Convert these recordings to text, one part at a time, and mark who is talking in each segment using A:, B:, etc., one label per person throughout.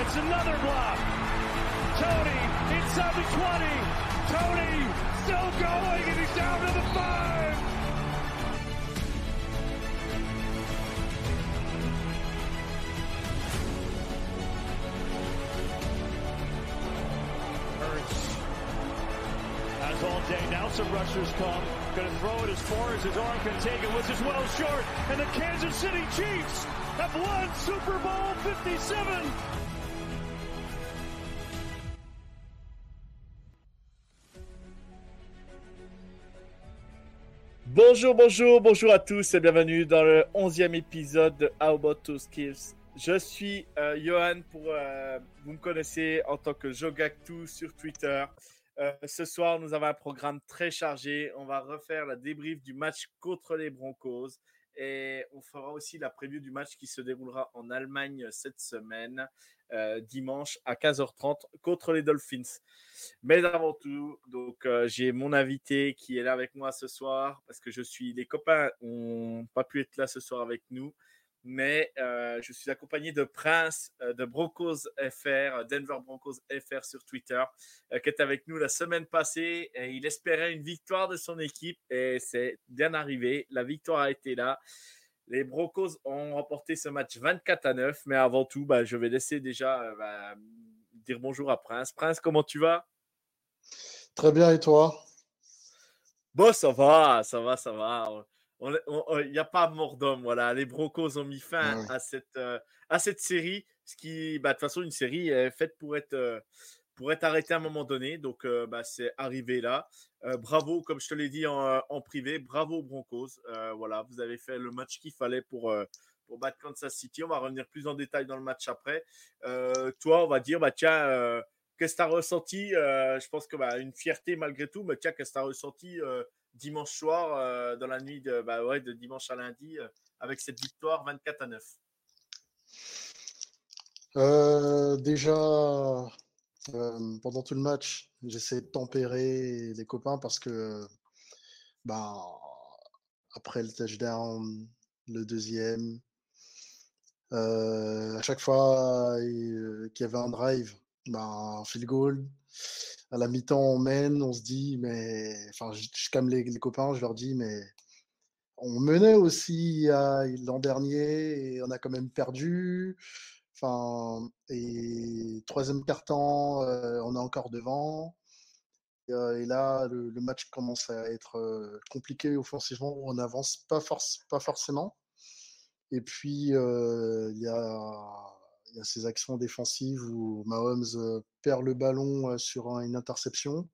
A: It's another block. Tony inside the 20. Tony still going and he's down to the five. As all day, now some rushers come. Going to throw it as far as his arm can take it, which is well short. And the Kansas City Chiefs Super Bowl 57.
B: Bonjour, bonjour, bonjour à tous et bienvenue dans le 11e épisode de How About To Skills. Je suis euh, Johan, pour, euh, vous me connaissez en tant que Jogactu sur Twitter. Euh, ce soir, nous avons un programme très chargé. On va refaire la débrief du match contre les Broncos et on fera aussi la preview du match qui se déroulera en Allemagne cette semaine, euh, dimanche à 15h30 contre les Dolphins. Mais avant tout, donc euh, j'ai mon invité qui est là avec moi ce soir parce que je suis les copains n'ont pas pu être là ce soir avec nous mais euh, je suis accompagné de Prince euh, de Broncos FR, Denver Broncos FR sur Twitter, euh, qui est avec nous la semaine passée. Et il espérait une victoire de son équipe et c'est bien arrivé. La victoire a été là. Les Broncos ont remporté ce match 24 à 9, mais avant tout, bah, je vais laisser déjà bah, dire bonjour à Prince. Prince, comment tu vas?
C: Très bien, et toi?
B: Bon, ça va, ça va, ça va il n'y a pas mort d'homme. Voilà. Les Broncos ont mis fin à, cette, euh, à cette série. Ce qui, bah, de toute façon, une série est faite pour être, euh, pour être arrêtée à un moment donné. Donc, euh, bah, c'est arrivé là. bravo, comme je te l'ai dit en, en, privé, bravo Broncos. voilà, vous avez fait le match qu'il fallait pour, pour battre Kansas City. On va revenir plus en détail dans le match après. toi, on va dire, bah, tiens, qu'est-ce que tu as ressenti Je pense que bah, une fierté malgré tout, mais tiens, qu'est-ce que tu as ressenti dimanche soir, euh, dans la nuit de, bah ouais, de dimanche à lundi, euh, avec cette victoire 24 à 9
C: euh, Déjà, pendant tout le match, j'essaie de tempérer les copains parce que bah, après le touchdown, le deuxième, à chaque fois qu'il y avait un drive, bah, field goal, à la mi-temps, on mène, on se dit, mais. Enfin, je, je les, copains, je leur dis, mais. On menait aussi l'an dernier et on a quand même perdu. Enfin, et troisième quart-temps, euh, on est encore devant. Et, euh, là, le, match commence à être euh, compliqué offensivement, on n'avance pas, pas forcément. Et puis, il y a il y a ces actions défensives où Mahomes euh, perd le ballon euh, sur une interception.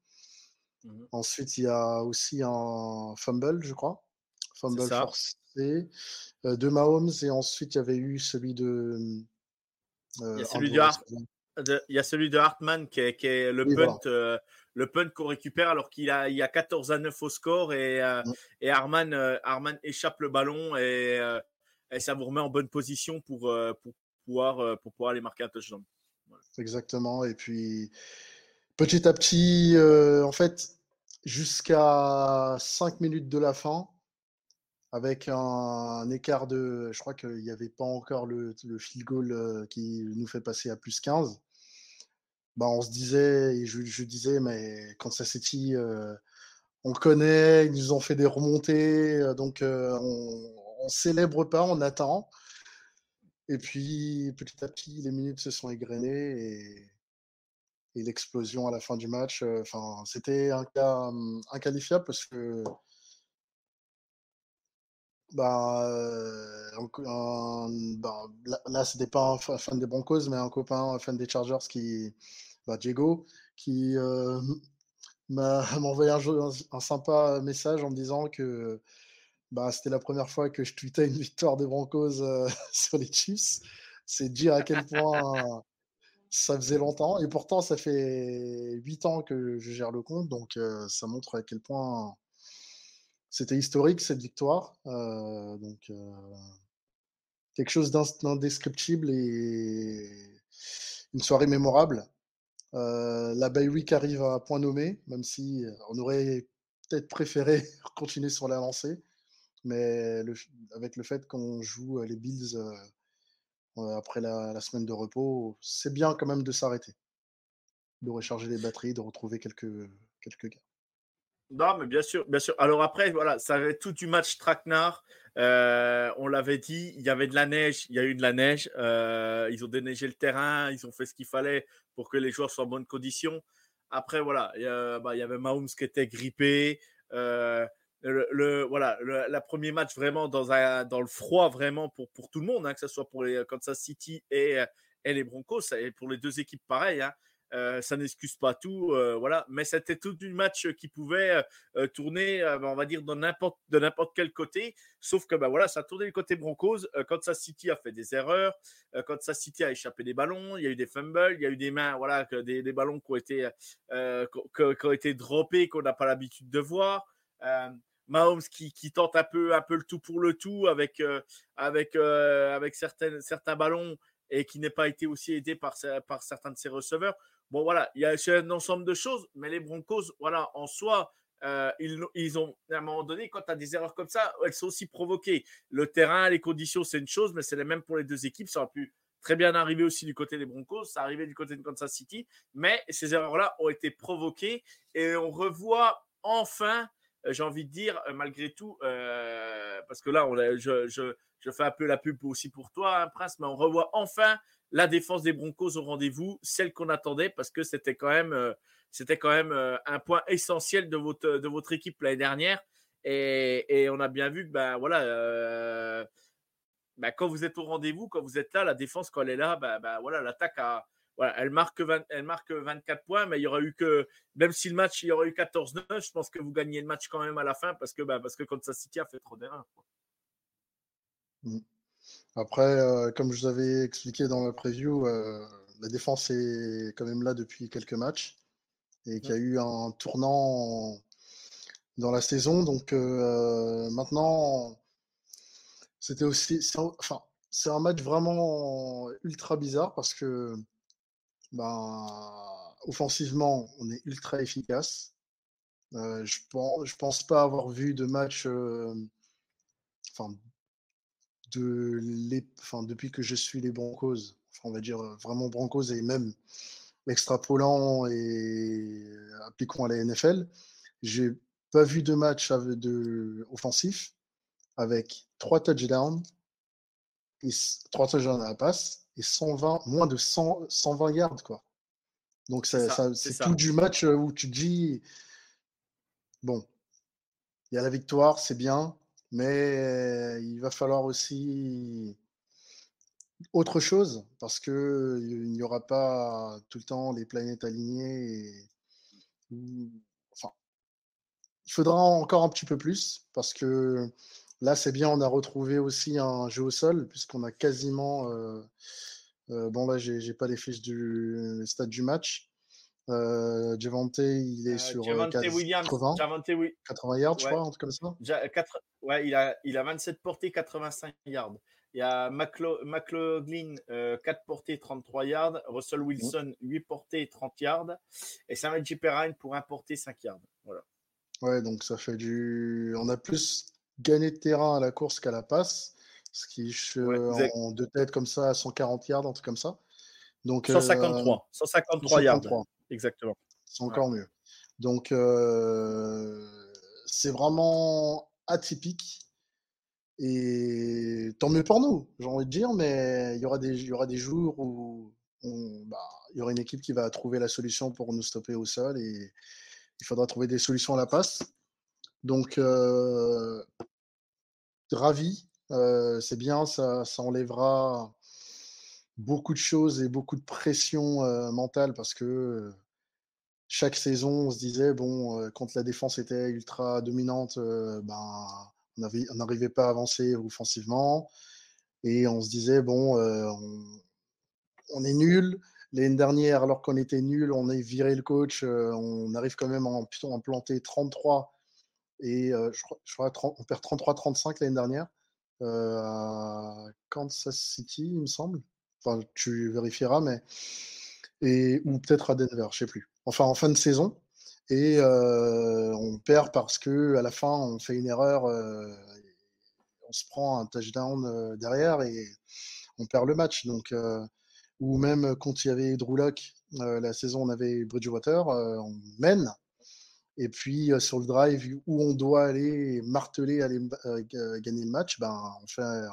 C: Mhm. Ensuite, il y a aussi un fumble, je crois. Fumble forcé euh, de Mahomes. Et ensuite, il y avait eu celui de.
B: il, y a celui de il y a celui de Hartman qui est, qui est le, punt, le punt qu'on récupère alors qu'il a, il y a 14 à 9 au score et, et Hartman, échappe le ballon et, et, ça vous remet en bonne position pour, pour pouvoir, euh, pour pouvoir aller marquer un touchdown.
C: Exactement. Et puis, petit à petit, euh, en fait, jusqu'à 5 minutes de la fin, avec un, écart de. Je crois qu'il n'y avait pas encore le, le field goal euh, qui nous fait passer à plus 15. Bah, on se disait, et je, disais, mais quand ça City, euh, on connaît, ils nous ont fait des remontées, donc on, on célèbre pas, on attend. Et puis, petit à petit, les minutes se sont égrenées et, l'explosion à la fin du match. Enfin, c'était un cas hum, inqualifiable parce que bah, bah là, là c'était pas un fan des Broncos, mais un copain, un fan des Chargers qui, bah, Diego, qui m'a envoyé un, un, sympa message en me disant que bah, c'était la première fois que je tweetais une victoire des Broncos euh, sur les Chiefs. C'est dire à quel point ça faisait longtemps. Et pourtant, ça fait 8 ans que je gère le compte. Donc, ça montre à quel point c'était historique cette victoire. donc, quelque chose d'indescriptible et une soirée mémorable. la Bay Week arrive à point nommé, même si on aurait peut-être préféré continuer sur la lancée. Mais avec le fait qu'on joue les Bills après la, semaine de repos, c'est bien quand même de s'arrêter, de recharger les batteries, de retrouver quelques, quelques gars.
B: Non, mais bien sûr, bien sûr. Alors après, voilà, ça avait tout du match traquenard. Euh, on l'avait dit, il y avait de la neige, il y a eu de la neige. Euh, ils ont déneigé le terrain, ils ont fait ce qu'il fallait pour que les joueurs soient en bonne condition. Après, voilà, il y, bah, avait Mahomes qui était grippé. Euh, le, voilà, le premier match vraiment dans, un, dans le froid, vraiment pour, pour tout le monde, hein, que ce soit pour les Kansas City et, et les Broncos, et pour les deux équipes pareil. Hein. Euh, ça n'excuse pas tout, euh, voilà. Mais c'était tout un match qui pouvait euh, tourner, on va dire, n'importe, de n'importe quel côté. Sauf que, ben voilà, ça a tourné du côté Broncos. Kansas City a fait des erreurs. Kansas City a échappé des ballons. Il y a eu des fumbles. Il y a eu des mains, voilà, des, des ballons qui ont été, qui, ont été droppés, qu'on n'a pas l'habitude de voir. Mahomes qui, tente un peu, le tout pour le tout avec, avec, avec certains, ballons et qui n'est pas été aussi aidé par, certains de ses receveurs. Bon, voilà, il y a un ensemble de choses, mais les Broncos, voilà, en soi, euh, ils, ont, à un moment donné, quand tu as des erreurs comme ça, elles sont aussi provoquées. Le terrain, les conditions, c'est une chose, mais c'est les mêmes pour les deux équipes. Ça aurait pu très bien arriver aussi du côté des Broncos, ça arrivait du côté de Kansas City, mais ces erreurs-là ont été provoquées et on revoit enfin, euh, j'ai envie de dire, euh, malgré tout, parce que là, on je, je, fais un peu la pub aussi pour toi, hein, Prince, mais on revoit enfin la défense des Broncos au rendez-vous, celle qu'on attendait parce que c'était quand même, euh, c'était quand même euh, un point essentiel de votre, de votre équipe l'année dernière. Et, on a bien vu que ben, voilà, euh, ben, quand vous êtes au rendez-vous, quand vous êtes là, la défense, quand elle est là, ben, ben voilà, l'attaque a. Voilà, elle, marque elle marque 24 points, mais il y aura eu que, même si le match, il y aurait eu 14-9, je pense que vous gagnez le match quand même à la fin parce que, ben, parce que Kansas City a fait trop d'erreurs.
C: Mmh. Après, euh, comme je vous avais expliqué dans la preview, euh, la défense est quand même là depuis quelques matchs et qu'il y a eu un tournant dans la saison. Donc euh, maintenant, c'était aussi, enfin, c'est un match vraiment ultra bizarre parce que, ben, offensivement, on est ultra efficace. je pense, pense pas avoir vu de match, les, enfin, depuis que je suis les Broncos, on va dire vraiment Broncos et même extrapolant et appliquant à la NFL, j'ai pas vu de match de offensif avec trois touchdowns et trois touchdowns à la passe et 120, moins de 100, 120 yards quoi. Donc c'est tout du match où tu dis bon, il y a la victoire, c'est bien, mais il va falloir aussi autre chose parce que il n'y aura pas tout le temps les planètes alignées. Enfin, il faudra encore un petit peu plus parce que là, c'est bien, on a retrouvé aussi un jeu au sol puisqu'on a quasiment. Bon, là, j'ai pas les fiches du stade du match, euh, Javante, il est euh, sur 80, euh, Williams, 80 yards, je crois, un truc comme ça.
B: ouais, il a, il a 27 portées, 85 yards. Il y a McLaughlin, 4 portées, 33 yards. Russell mmh. Wilson, 8 portées, 30 yards. Et Samuel J. Perrine pour 1 portée, 5 yards. Voilà.
C: Ouais, donc ça fait du. On a plus gagné de terrain à la course qu'à la passe. Ce qui, ouais, en, deux têtes comme ça, à 140 yards, un truc comme ça.
B: Donc, 153. 153 yards. Exactement.
C: C'est encore mieux. Donc, euh, c'est vraiment atypique. Et tant mieux pour nous, j'ai envie de dire, mais il y aura des, il y aura des jours où bah, il y aura une équipe qui va trouver la solution pour nous stopper au sol et il faudra trouver des solutions à la passe. Donc, euh, ravi, euh, c'est bien, ça, ça enlèvera beaucoup de choses et beaucoup de pression mentale parce que chaque saison, on se disait, bon, quand la défense était ultra dominante, ben, on n'arrivait pas à avancer offensivement. Et on se disait, bon, on, est nul. L'année dernière, alors qu'on était nul, on a viré le coach, on arrive quand même à en, planter 33 et je crois, on perd 33-35 l'année dernière à Kansas City, il me semble. Enfin, tu vérifieras, mais et ou peut-être à Denver, je sais plus. Enfin, en fin de saison. Et on perd parce que à la fin, on fait une erreur, on se prend un touchdown derrière et on perd le match. Donc, ou même quand il y avait Drew Lock, la saison, on avait Bridgewater, on mène. Et puis sur le drive où on doit aller marteler, aller gagner le match, ben, on fait un,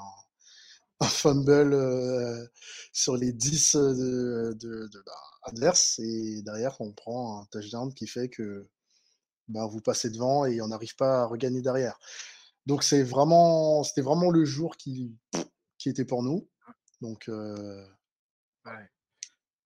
C: fumble sur les 10 de, de, bah, et derrière on prend un touchdown qui fait que ben, vous passez devant et on n'arrive pas à regagner derrière. Donc c'est vraiment, c'était vraiment le jour qui, qui était pour nous. Donc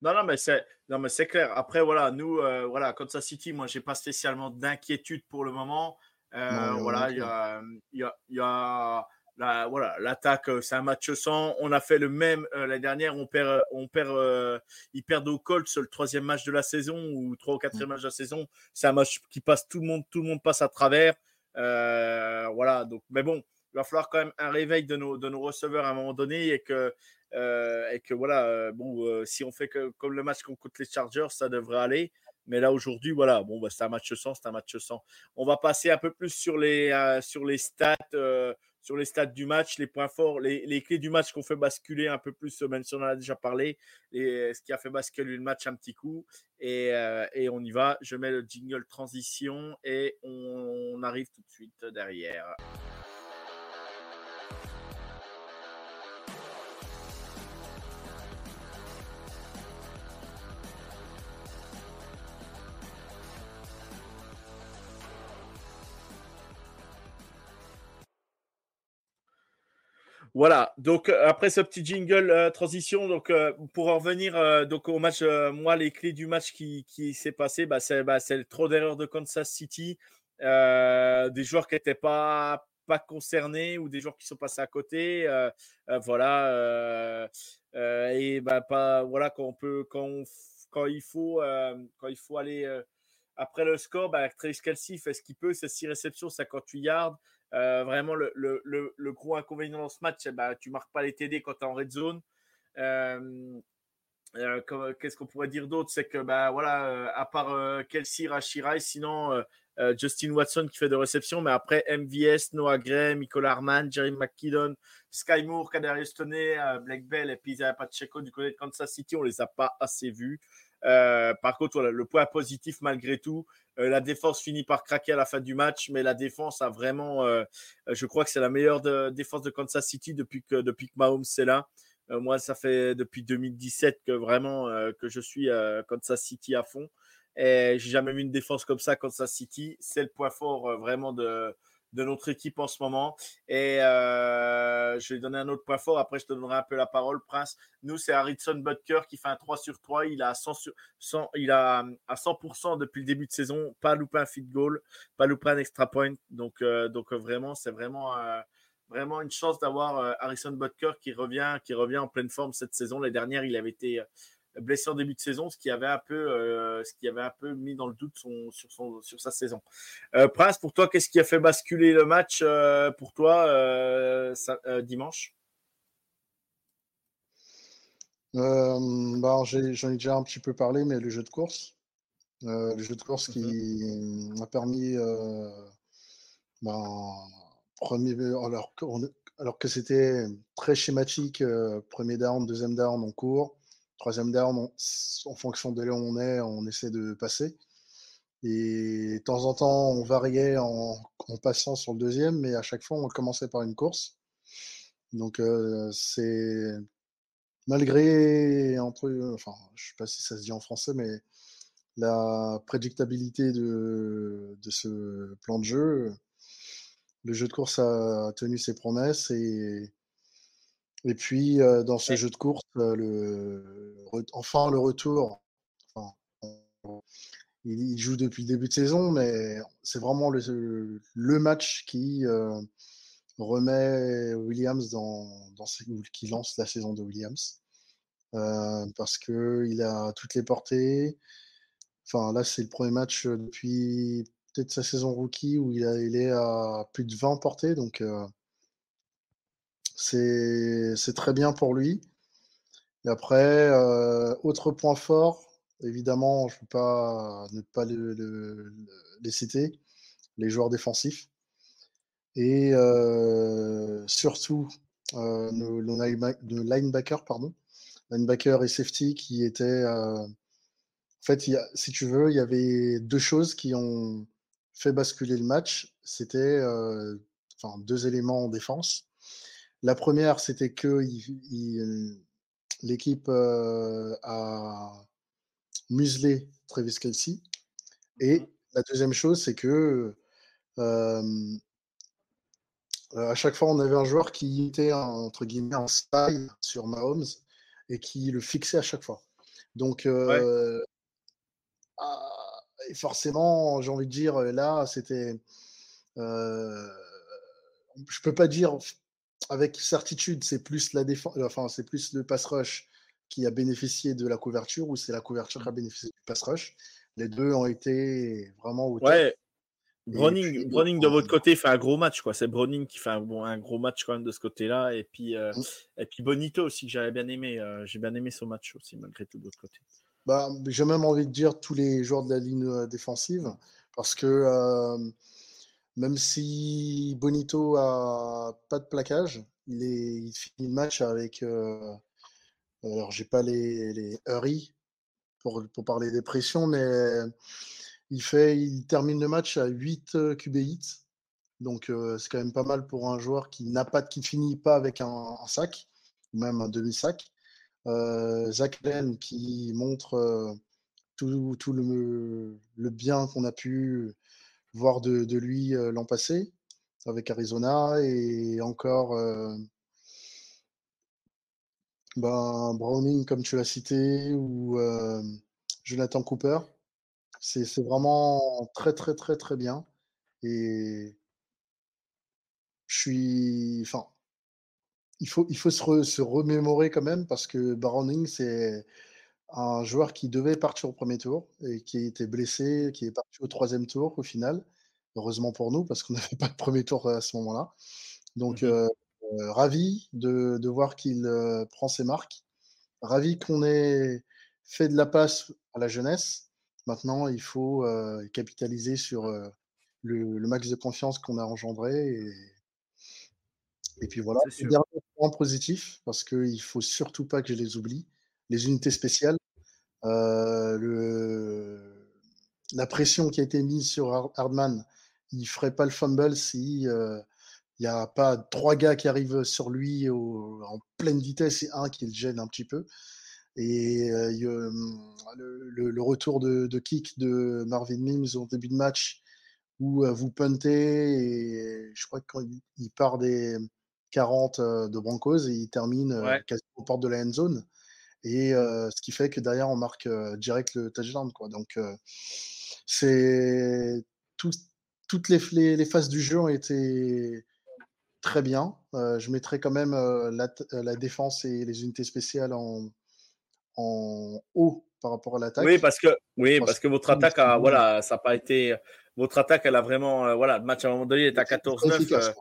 B: non, non, mais c'est, non, mais c'est clair. Après, voilà, nous, euh, voilà, Kansas City, moi, j'ai pas spécialement d'inquiétude pour le moment. Euh, voilà, il y a, y a, y a la, voilà, l'attaque, euh, c'est un match sans. On a fait le même l'année dernière. On perd, on perd, ils perdent au Colts le troisième match de la saison ou trois ou quatrième mmh. match de la saison. C'est un match qui passe tout le monde, tout le monde passe à travers. voilà, donc, mais bon, il va falloir quand même un réveil de nos, de nos receveurs à un moment donné et que euh, et que voilà, euh, bon, euh, si on fait comme le match contre les Chargers, ça devrait aller. Mais là, aujourd'hui, voilà, bon, bah, c'est un match sans, c'est un match sans. On va passer un peu plus sur les, sur les stats, sur les stats du match, les points forts, les, les clés du match qu'on fait basculer un peu plus, même si on en a déjà parlé, ce qui a fait basculer le match un petit coup. Et, et on y va. Je mets le jingle transition et on arrive tout de suite derrière. Voilà, donc euh, après ce petit jingle euh, transition, donc euh, pour en revenir donc au match, moi les clés du match qui, qui s'est passé, bah, c'est bah, le trop d'erreurs de Kansas City, des joueurs qui n'étaient pas pas concernés ou des joueurs qui sont passés à côté, voilà, et bah, pas voilà quand peut quand quand il faut quand il faut aller après le score, bah, Travis Kelsey fait ce qu'il peut, c'est 6 réceptions, 58 yards. Euh, vraiment, le, gros inconvénient dans ce match, bah, tu marques pas les TD quand tu es en red zone. Euh, euh, qu'est-ce qu'on pourrait dire d'autre? C'est que, bah, voilà, à part Kelsey, Rashirai, sinon Justin Watson qui fait de réception, mais après MVS, Noah Gray, Michael Harman, Jerry McKinnon, Sky Moore, Kadarius Toney, Black Bell et puis Pacheco du côté de Kansas City, on les a pas assez vus. Par contre, le point positif malgré tout, euh, la défense finit par craquer à la fin du match, mais la défense a vraiment, euh, je crois que c'est la meilleure défense de Kansas City depuis que, depuis que Mahomes est là. Euh, moi, ça fait depuis 2017 que vraiment que je suis Kansas City à fond. Et j'ai jamais vu une défense comme ça, Kansas City. C'est le point fort vraiment de, de notre équipe en ce moment. Et euh, je vais donner un autre point fort. Après, je te donnerai un peu la parole, Prince. Nous, c'est Harrison Butker qui fait un 3 sur 3. Il a 100, 100 il a à 100% depuis le début de saison. Pas loupé un feed goal, pas loupé un extra point. Donc, euh, donc vraiment, c'est vraiment, euh, vraiment une chance d'avoir Harrison Butker qui revient, qui revient en pleine forme cette saison. Les dernières, il avait été blessé en début de saison, ce qui avait un peu, euh, ce qui avait un peu mis dans le doute son, sur, son, sur sa saison. Euh, Prince, pour toi, qu'est-ce qui a fait basculer le match euh, pour toi dimanche?
C: Bah, J'en ai, déjà un petit peu parlé, mais le jeu de course. le jeu de course qui mhm. m'a permis, ben, premier, alors, alors que c'était très schématique, premier down, deuxième down en cours Troisième down, en fonction de là où on est, on essaie de passer. Et de temps en temps, on variait en, passant sur le deuxième, mais à chaque fois, on commençait par une course. Donc, euh, c'est malgré entre, enfin, je sais pas si ça se dit en français, mais la prédictabilité de, de ce plan de jeu, le jeu de course a tenu ses promesses et et puis, dans ce jeu de course, le, enfin le retour, il, joue depuis le début de saison, mais c'est vraiment le, le, match qui remet Williams dans, dans qui lance la saison de Williams. parce qu'il a toutes les portées. Enfin, là, c'est le premier match depuis peut-être sa saison rookie où il, a, il est à plus de 20 portées. Donc, c'est très bien pour lui. Et après, autre point fort, évidemment, je ne peux pas ne pas les citer, les joueurs défensifs. Et surtout, nos, linebackers, pardon, linebacker et safety qui étaient. en fait, si tu veux, il y avait deux choses qui ont fait basculer le match. C'était deux éléments en défense. La première, c'était que l'équipe a muselé Travis Kelsey. Et mmh la deuxième chose, c'est que à chaque fois, on avait un joueur qui était entre guillemets en style sur Mahomes et qui le fixait à chaque fois. Donc, ah, forcément, j'ai envie de dire, là, c'était. je peux pas dire avec certitude, c'est plus la défense, enfin, c'est plus le pass rush qui a bénéficié de la couverture ou c'est la couverture qui a bénéficié du pass rush? Les deux ont été vraiment au
B: ouais. Browning, Browning de votre côté fait un gros match, quoi. C'est Browning qui fait un, bon, un gros match quand même de ce côté-là. Et puis, euh, mmh. et puis Bonito aussi, que j'avais bien aimé. Euh, j'ai bien aimé son match aussi, malgré tout, de l'autre côté.
C: Bah, j'ai même envie de dire tous les joueurs de la ligne euh, défensive, parce que même si Bonito a pas de plaquage, il, finit le match avec. alors, j'ai pas les, les hurry pour, parler des pressions, mais il, fait, il termine le match à 8 QB hits. Donc, c'est quand même pas mal pour un joueur qui n'a pas, qui finit pas avec un, sac, ou même un demi-sac. Zach Len qui montre tout, tout le, bien qu'on a pu voir de, lui l'an passé avec Arizona et encore ben, Browning, comme tu l'as cité, ou Jonathan Cooper. C'est vraiment très, très, très, très bien. Et je suis. Enfin, il faut, il faut se, remémorer quand même parce que Browning, c'est un joueur qui devait partir au premier tour et qui était blessé, qui est parti au troisième tour au final. Heureusement pour nous parce qu'on n'avait pas de premier tour à ce moment-là. Donc, mmh ravi de, de voir qu'il prend ses marques. Ravi qu'on ait fait de la passe à la jeunesse Maintenant, il faut capitaliser sur le, max de confiance qu'on a engendré. Et, et puis voilà. Dernier point positif, parce qu'il ne faut surtout pas que je les oublie, les unités spéciales. le, la pression qui a été mise sur Hardman, il ne ferait pas le fumble si il n'y a pas trois gars qui arrivent sur lui en pleine vitesse et un qui le gêne un petit peu. Et le, retour de, kick de Marvin Mims au début de match où vous puntez et je crois qu'il part des 40 de Broncos et il termine quasiment aux portes de la end zone. Et ce qui fait que derrière on marque direct le touchdown. Quoi. Donc c'est toutes les, les, phases du jeu ont été très bien. je mettrai quand même la, la, défense et les unités spéciales en, en haut par rapport à l'attaque.
B: Oui, parce que, oui, parce que votre attaque, a, voilà, ça n'a pas été. Votre attaque, elle a vraiment. Euh, voilà, le match à un moment donné est à 14-9. Euh,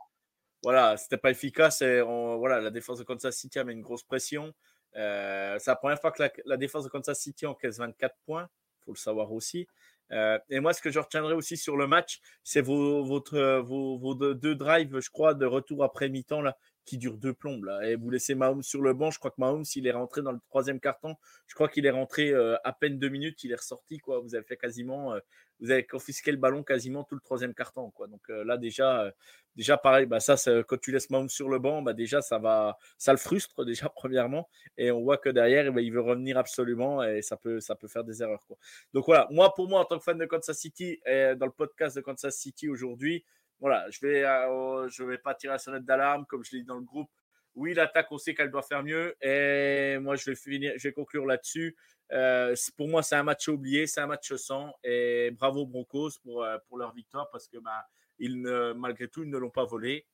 B: voilà, c'était pas efficace. Et voilà, la défense de Kansas City a mis une grosse pression. Euh, c'est la première fois que la, défense de Kansas City encaisse 24 points. Il faut le savoir aussi. et moi, ce que je retiendrai aussi sur le match, c'est vos, votre, vos, deux, drives, je crois, de retour après mi-temps qui dure deux plombes. Là. Et vous laissez Mahomes sur le banc. Je crois que Mahomes, s'il est rentré dans le troisième carton, je crois qu'il est rentré euh, à peine deux minutes, il est ressorti. Quoi. Vous avez fait quasiment, euh, vous avez confisqué le ballon quasiment tout le troisième carton. Quoi. Donc euh, là, déjà, déjà pareil, bah, ça, quand tu laisses Mahomes sur le banc, bah, déjà, ça, va, ça le frustre, déjà, premièrement. Et on voit que derrière, bah, il veut revenir absolument et ça peut, ça peut faire des erreurs. Quoi. Donc voilà, moi, pour moi, en tant que fan de Kansas City, et dans le podcast de Kansas City aujourd'hui, voilà, je vais, euh, je vais pas tirer la sonnette d'alarme comme je l'ai dit dans le groupe. Oui, l'attaque, on sait qu'elle doit faire mieux. Et moi, je vais je vais conclure là-dessus. Euh, pour moi, c'est un match oublié, c'est un match sans. Et bravo Broncos pour, euh, pour leur victoire parce que bah, ils malgré tout, ils ne l'ont pas volé.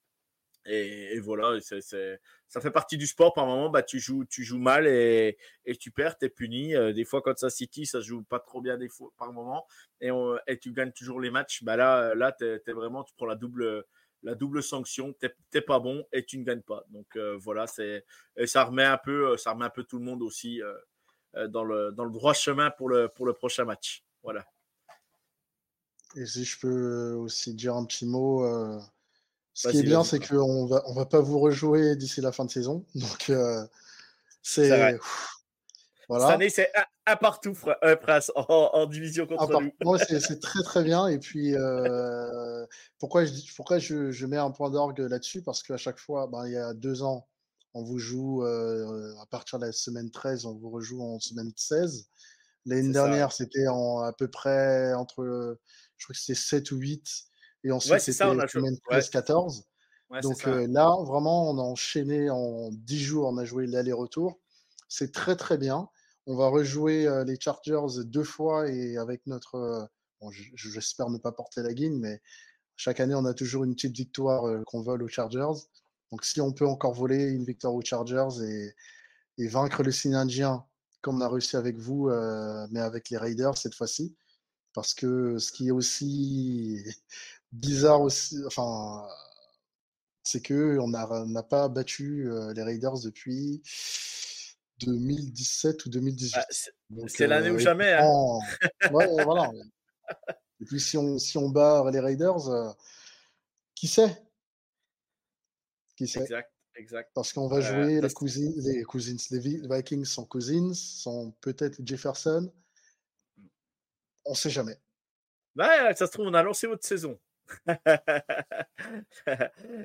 B: Et, voilà, ça fait partie du sport. Par moment, bah, tu, joues, tu joues mal et, tu perds, tu es puni. Euh, des fois, quand ça City, ça joue pas trop bien des fois, par moment et, tu gagnes toujours les matchs. Bah là, là tu vraiment, tu prends la double, la double sanction. Tu n'es pas bon et tu ne gagnes pas. Donc euh, voilà, et ça, remet un peu, ça remet un peu tout le monde aussi euh, dans, le, dans le droit chemin pour le, pour le prochain match. Voilà.
C: Et si je peux aussi dire un petit mot. Ce qui est bien, c'est qu'on va, on va pas vous rejouer d'ici la fin de saison. Donc, euh, c'est.
B: Voilà. Cette année, c'est un, partout, euh, Prince, en, division contre nous.
C: Moi, c'est très, très bien. Et puis, euh, pourquoi, je, pourquoi je, je mets un point d'orgue là-dessus? Parce qu'à chaque fois, ben, il y a deux ans, on vous joue à partir de la semaine 13, on vous rejoue en semaine 16. L'année dernière, c'était à peu près entre, je crois que c'était 7 ou 8 et ensuite, c'était semaine 13-14. Donc là, vraiment, on a enchaîné en 10 jours, on a joué l'aller-retour. C'est très, très bien. On va rejouer les Chargers deux fois et avec notre. Bon, J'espère ne pas porter la guine, mais chaque année, on a toujours une petite victoire qu'on vole aux Chargers. Donc si on peut encore voler une victoire aux Chargers et, et vaincre le signe indien comme on a réussi avec vous, mais avec les Raiders cette fois-ci, parce que ce qui est aussi bizarre aussi, enfin, c'est que on n'a pas battu les Raiders depuis 2017 ou 2018. Bah,
B: c'est l'année ou jamais. Hein.
C: ouais, voilà. Et puis si on, si on bat les Raiders, qui sait?
B: Qui sait? Exact, exact.
C: Parce qu'on va euh, jouer les cousines, les cousines, les Vikings sont cousines, sont peut-être Jefferson. On sait jamais.
B: Ouais, ça se trouve, on a lancé votre saison.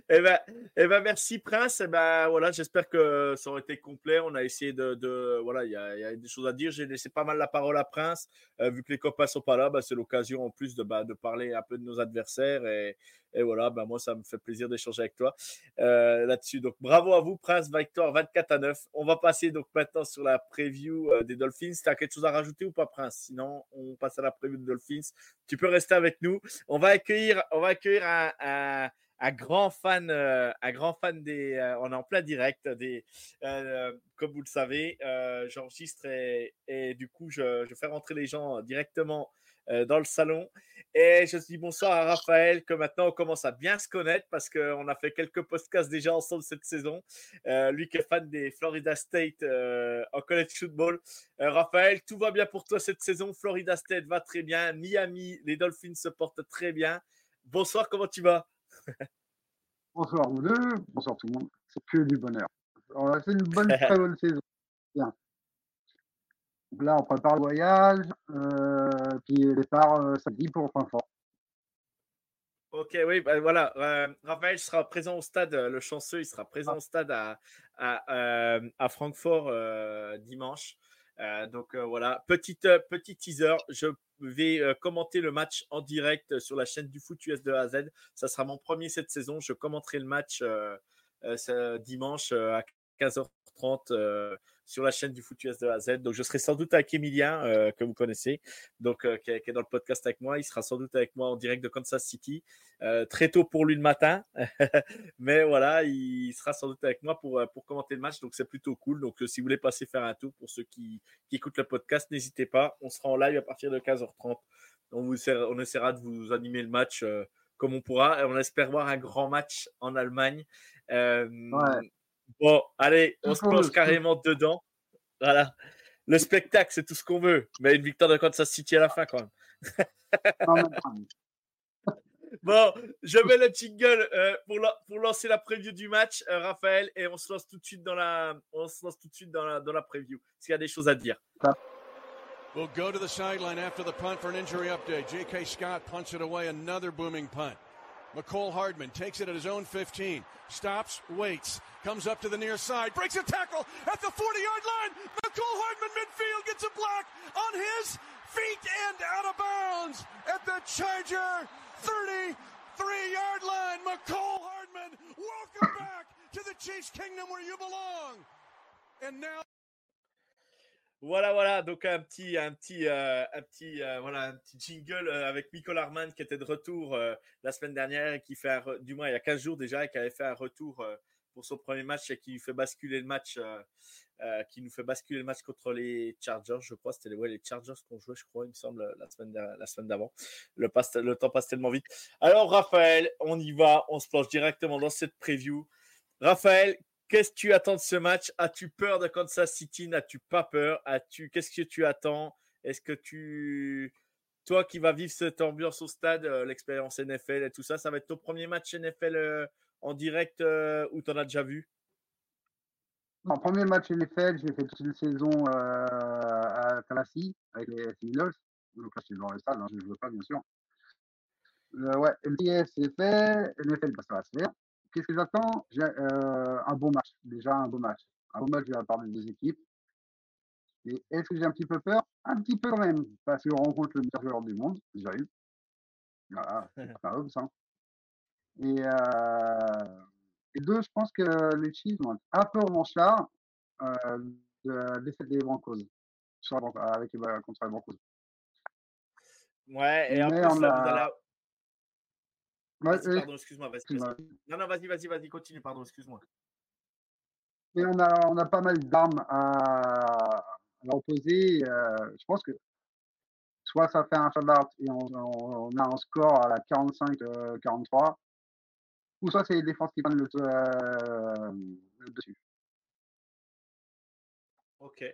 B: eh, ben, eh ben, merci Prince. Eh ben, voilà, j'espère que ça aurait été complet. On a essayé de, voilà, il y, a des choses à dire. J'ai laissé pas mal la parole à Prince, euh, vu que les copains sont pas là. Ben, c'est l'occasion en plus de, bah, de parler un peu de nos adversaires et, et voilà, ben moi, ça me fait plaisir d'échanger avec toi euh, là-dessus. Donc, bravo à vous, Prince, Victor, 24 à 9. On va passer donc maintenant sur la preview euh, des Dolphins. Tu as quelque chose à rajouter ou pas, Prince? Sinon, on passe à la preview des Dolphins. Tu peux rester avec nous. On va accueillir, on va accueillir un, grand fan, euh, un grand fan des. on est en plein direct. Des, comme vous le savez, j'enregistre et, du coup, je, fais rentrer les gens directement dans le salon. Et je dis bonsoir à Raphaël, que maintenant on commence à bien se connaître parce qu'on a fait quelques podcasts déjà ensemble cette saison. Euh, lui qui est fan des Florida State euh, en college football. Euh, Raphaël, tout va bien pour toi cette saison? Florida State va très bien. Miami, les Dolphins se portent très bien. Bonsoir, comment tu vas?
D: Bonsoir vous deux, bonsoir tout le monde. C'est que du bonheur. On a fait une bonne, très bonne saison. Bien. Donc là, on prépare le voyage, euh, puis départ euh, samedi pour Francfort.
B: Ok, oui, ben voilà. Euh, Raphaël sera présent au stade, le chanceux, il sera présent au stade à, à, à Francfort dimanche. donc voilà, petite, petit teaser. Je vais commenter le match en direct sur la chaîne du foot US de A à Z. Ça sera mon premier cette saison. Je commenterai le match dimanche à 15h30 sur la chaîne du Foot US de A à Z. Donc, je serai sans doute avec Emilien, euh, que vous connaissez, donc euh, qui, est, dans le podcast avec moi. Il sera sans doute avec moi en direct de Kansas City, euh, très tôt pour lui le matin. Mais voilà, il sera sans doute avec moi pour, pour commenter le match. Donc, c'est plutôt cool. Donc, si vous voulez passer faire un tour pour ceux qui, qui écoutent le podcast, n'hésitez pas. On sera en live à partir de 15h30. On, vous on essaiera de vous animer le match comme on pourra. Et on espère voir un grand match en Allemagne. Ouais. Bon, allez, on se plonge carrément dedans. Voilà. Le spectacle, c'est tout ce qu'on veut. Mais une victoire de Kansas City à la fin, quand même. bon, je mets le jingle euh, pour, pour, lancer la preview du match, euh, Raphaël, et on se lance tout de suite dans la, on se lance tout de suite dans la, dans la preview. S'il y a des choses à dire. We'll go to the sideline after the punt for an injury update. J.K. Scott punts it away, another booming punt. McCole Hardman takes it at his own 15, stops, waits, comes up to the near side, breaks a tackle at the 40 yard line. McCole Hardman midfield gets a block on his feet and out of bounds at the Charger 33 yard line. McCole Hardman, welcome back to the Chiefs Kingdom where you belong. And now. Voilà, voilà. Donc un petit, un petit, euh, un petit, euh, voilà, un petit jingle euh, avec Michael Arman qui était de retour la semaine dernière et qui fait, un du moins il y a 15 jours déjà, et qui avait fait un retour pour son premier match et qui fait basculer le match, qui nous fait basculer le match contre les Chargers, je crois. C'était les, Chargers qu'on jouait, je crois, il me semble, la semaine, la semaine d'avant. Le, le temps passe tellement vite. Alors Raphaël, on y va, on se plonge directement dans cette preview. Raphaël, Qu'est-ce que tu attends de ce match? As-tu peur de Kansas City? N'as-tu pas peur? As-tu Qu'est-ce que tu attends? Est-ce que tu, toi qui vas vivre cette ambiance au stade, euh, l'expérience NFL et tout ça, ça va être ton premier match NFL euh, en direct euh, ou tu en as déjà vu?
D: Mon premier match NFL, j'ai fait toute une saison à Tennessee avec les Steelers. Donc là, je dans le stade, hein, je ne veux pas, bien sûr. ouais, MTS, c'est fait. NFL, bah, ça va se faire. Qu'est-ce que j'attends? J'ai euh, un bon match. Déjà, un bon match. Un bon match de la part des deux équipes. Et est-ce que j'ai un petit peu peur? Un petit peu quand même, parce qu'on rencontre le meilleur joueur du monde, déjà eu. Voilà, c'est pas ça. Et, euh, et deux, je pense que les Chiefs vont être un peu revanchards euh, de défaite des Broncos avec, contre les Broncos.
B: Ouais, et en plus, on a... Vas-y, pardon, excuse-moi. non, non, vas-y, vas-y, vas-y, continue, pardon, excuse-moi.
D: Et on a, on a pas mal d'armes à, opposer. Euh, je pense que soit ça fait un shutout et on, on, a un score à la 45-43, euh, ou soit c'est les défenses qui prennent le, euh, le dessus.
B: Ok.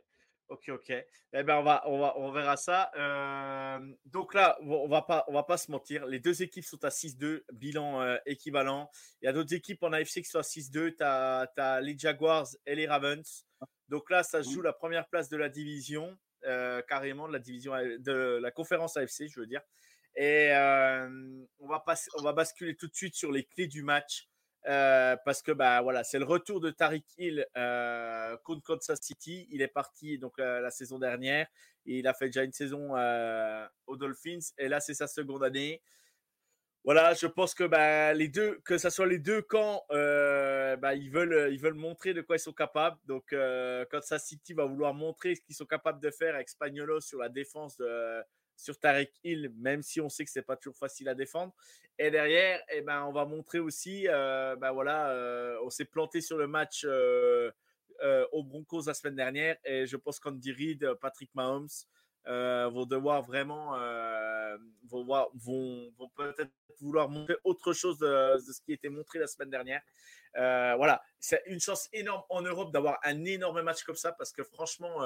B: Ok, ok. Eh ben, on va, on va, on verra ça. Euh, donc là, on va pas, on va pas se mentir. Les deux équipes sont à 6-2, bilan euh, équivalent. Il y a d'autres équipes en AFC qui sont à 6-2. Tu as, les Jaguars et les Ravens. Donc là, ça se joue la première place de la division, euh, carrément de la division de la conférence AFC, je veux dire. Et on va passer, on va basculer tout de suite sur les clés du match. Euh, parce que bah voilà, c'est le retour de Tariq Hill euh, contre Kansas City. Il est parti donc euh, la saison dernière et il a fait déjà une saison aux Dolphins et là c'est sa seconde année. Voilà, je pense que bah, les deux, que ce soit les deux camps, bah, ils veulent ils veulent montrer de quoi ils sont capables. Donc Kansas City va vouloir montrer ce qu'ils sont capables de faire avec Spagnolo sur la défense de sur Tarek Hill, même si on sait que c'est pas toujours facile à défendre. Et derrière, eh ben, on va montrer aussi, euh, ben voilà, euh, on s'est planté sur le match euh, euh, au Broncos la semaine dernière, et je pense qu'Andy Reid, Patrick Mahomes euh, vont devoir vraiment, euh, vont, peut-être vouloir montrer autre chose de, ce qui était montré la semaine dernière. Euh, voilà, c'est une chance énorme en Europe d'avoir un énorme match comme ça parce que franchement,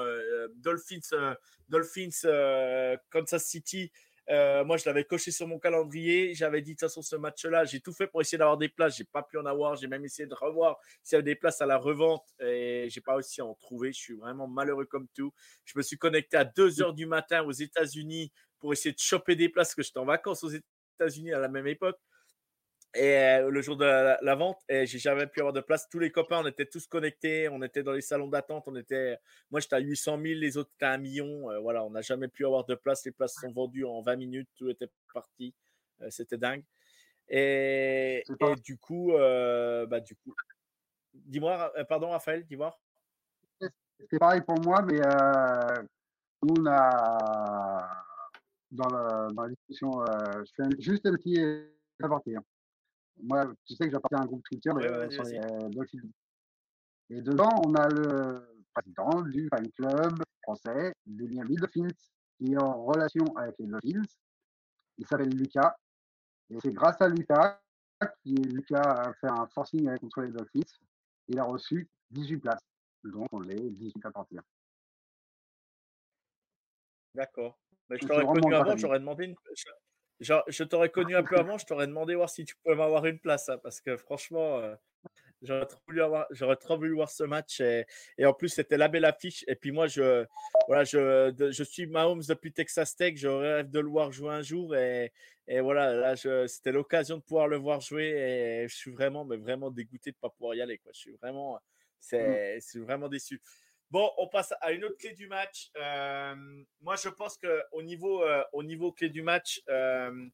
B: Dolphins, Dolphins, Kansas City, euh, moi, je l'avais coché sur mon calendrier. J'avais dit, de toute façon, ce match-là, j'ai tout fait pour essayer d'avoir des places. J'ai pas pu en avoir. J'ai même essayé de revoir s'il y avait des places à la revente et j'ai pas réussi à en trouver. Je suis vraiment malheureux comme tout. Je me suis connecté à 2 heures du matin aux États-Unis pour essayer de choper des places parce que j'étais en vacances aux États-Unis à la même époque. Et euh, le jour de la, la vente, et j'ai jamais pu avoir de place. Tous les copains, on était tous connectés, on était dans les salons d'attente, on était, moi j'étais à 800 000, les autres étaient à 1 million. Euh, voilà, on n'a jamais pu avoir de place. Les places sont vendues en 20 minutes, tout était parti. Euh, C'était dingue. Et, et, du coup, euh, bah du coup, dis-moi, euh, pardon Raphaël, dis-moi.
D: C'est pareil pour moi, mais on a dans la, dans la discussion, je fais juste un petit aparté. Hein. Moi, tu sais que j'appartiens à un groupe Twitter
B: ouais,
D: euh, sur les euh, Dolphins. Et dedans, on a le président du fan club français des Miami Dolphins qui est en relation avec les Dolphins. Il s'appelle Lucas. Et c'est grâce à Lucas qui Lucas a fait un forcing contre les Dolphins. Il a reçu 18 places. Donc on est 18 à partir.
B: D'accord. Mais je t'aurais connu avant, j'aurais demandé une. Genre, je t'aurais connu un peu avant, je t'aurais demandé voir si tu pouvais m'avoir une place, hein, parce que franchement, euh, j'aurais trop trop voulu voir ce match et, et en plus c'était la belle affiche. Et puis moi, je, voilà, je, de, je suis Mahomes depuis Texas Tech, je rêve de le voir jouer un jour et, et voilà, là, je, c'était l'occasion de pouvoir le voir jouer et je suis vraiment, mais vraiment dégoûté de pas pouvoir y aller, quoi. Je suis vraiment, c'est, c'est vraiment déçu. Bon, on passe à une autre clé du match. Euh, moi, je pense qu'au niveau, euh, au niveau clé du match, euh,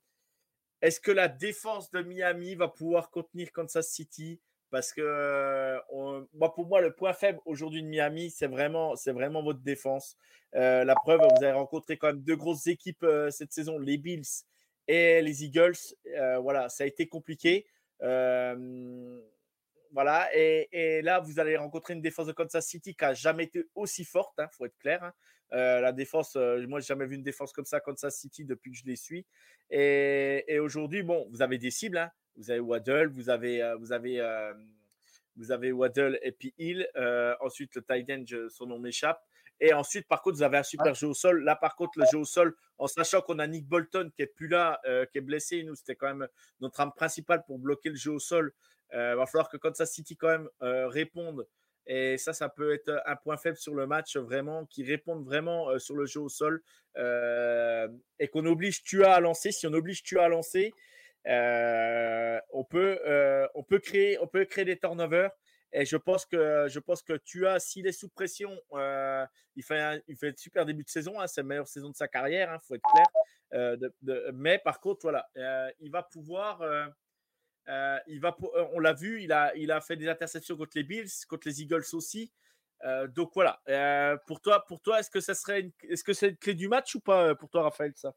B: est-ce que la défense de Miami va pouvoir contenir Kansas City? Parce que, moi, pour moi, le point faible aujourd'hui de Miami, c'est vraiment, c'est vraiment votre défense. La preuve, vous avez rencontré quand même deux grosses équipes cette saison, les Bills et les Eagles. Voilà, ça a été compliqué. Voilà, et, là, vous allez rencontrer une défense de Kansas City qui n'a jamais été aussi forte, il hein, faut être clair. Hein. la défense, moi, j'ai jamais vu une défense comme ça, Kansas City, depuis que je les suis. Et, aujourd'hui, bon, vous avez des cibles. Hein. Vous avez Waddle, vous avez, vous avez vous avez Waddle et puis Hill. Euh, ensuite, le tight end, son nom m'échappe. Et ensuite, par contre, vous avez un super jeu au sol. Là, par contre, le jeu au sol, en sachant qu'on a Nick Bolton qui est plus là, euh, qui est blessé, nous, c'était quand même notre arme principale pour bloquer le jeu au sol. Il euh, va falloir que Kansas City, quand même, réponde. Et ça, ça peut être un point faible sur le match, vraiment, qui répondent vraiment sur le jeu au sol. et qu'on oblige Tua à lancer. Si on oblige Tua à lancer, euh, on, peut, euh, on, peut créer, on peut créer des turnovers. Et je pense que, je pense que tu as, s'il est sous pression, euh, il, fait un, il fait un super début de saison. Hein, c'est la meilleure saison de sa carrière, il hein, faut être clair. De, mais par contre, voilà, il va pouvoir. il va, on l'a vu, il a, il a fait des interceptions contre les Bills, contre les Eagles aussi. donc voilà. pour toi, pour toi, est-ce que ça serait, est-ce que c'est une clé du match ou pas pour toi, Raphaël, ça?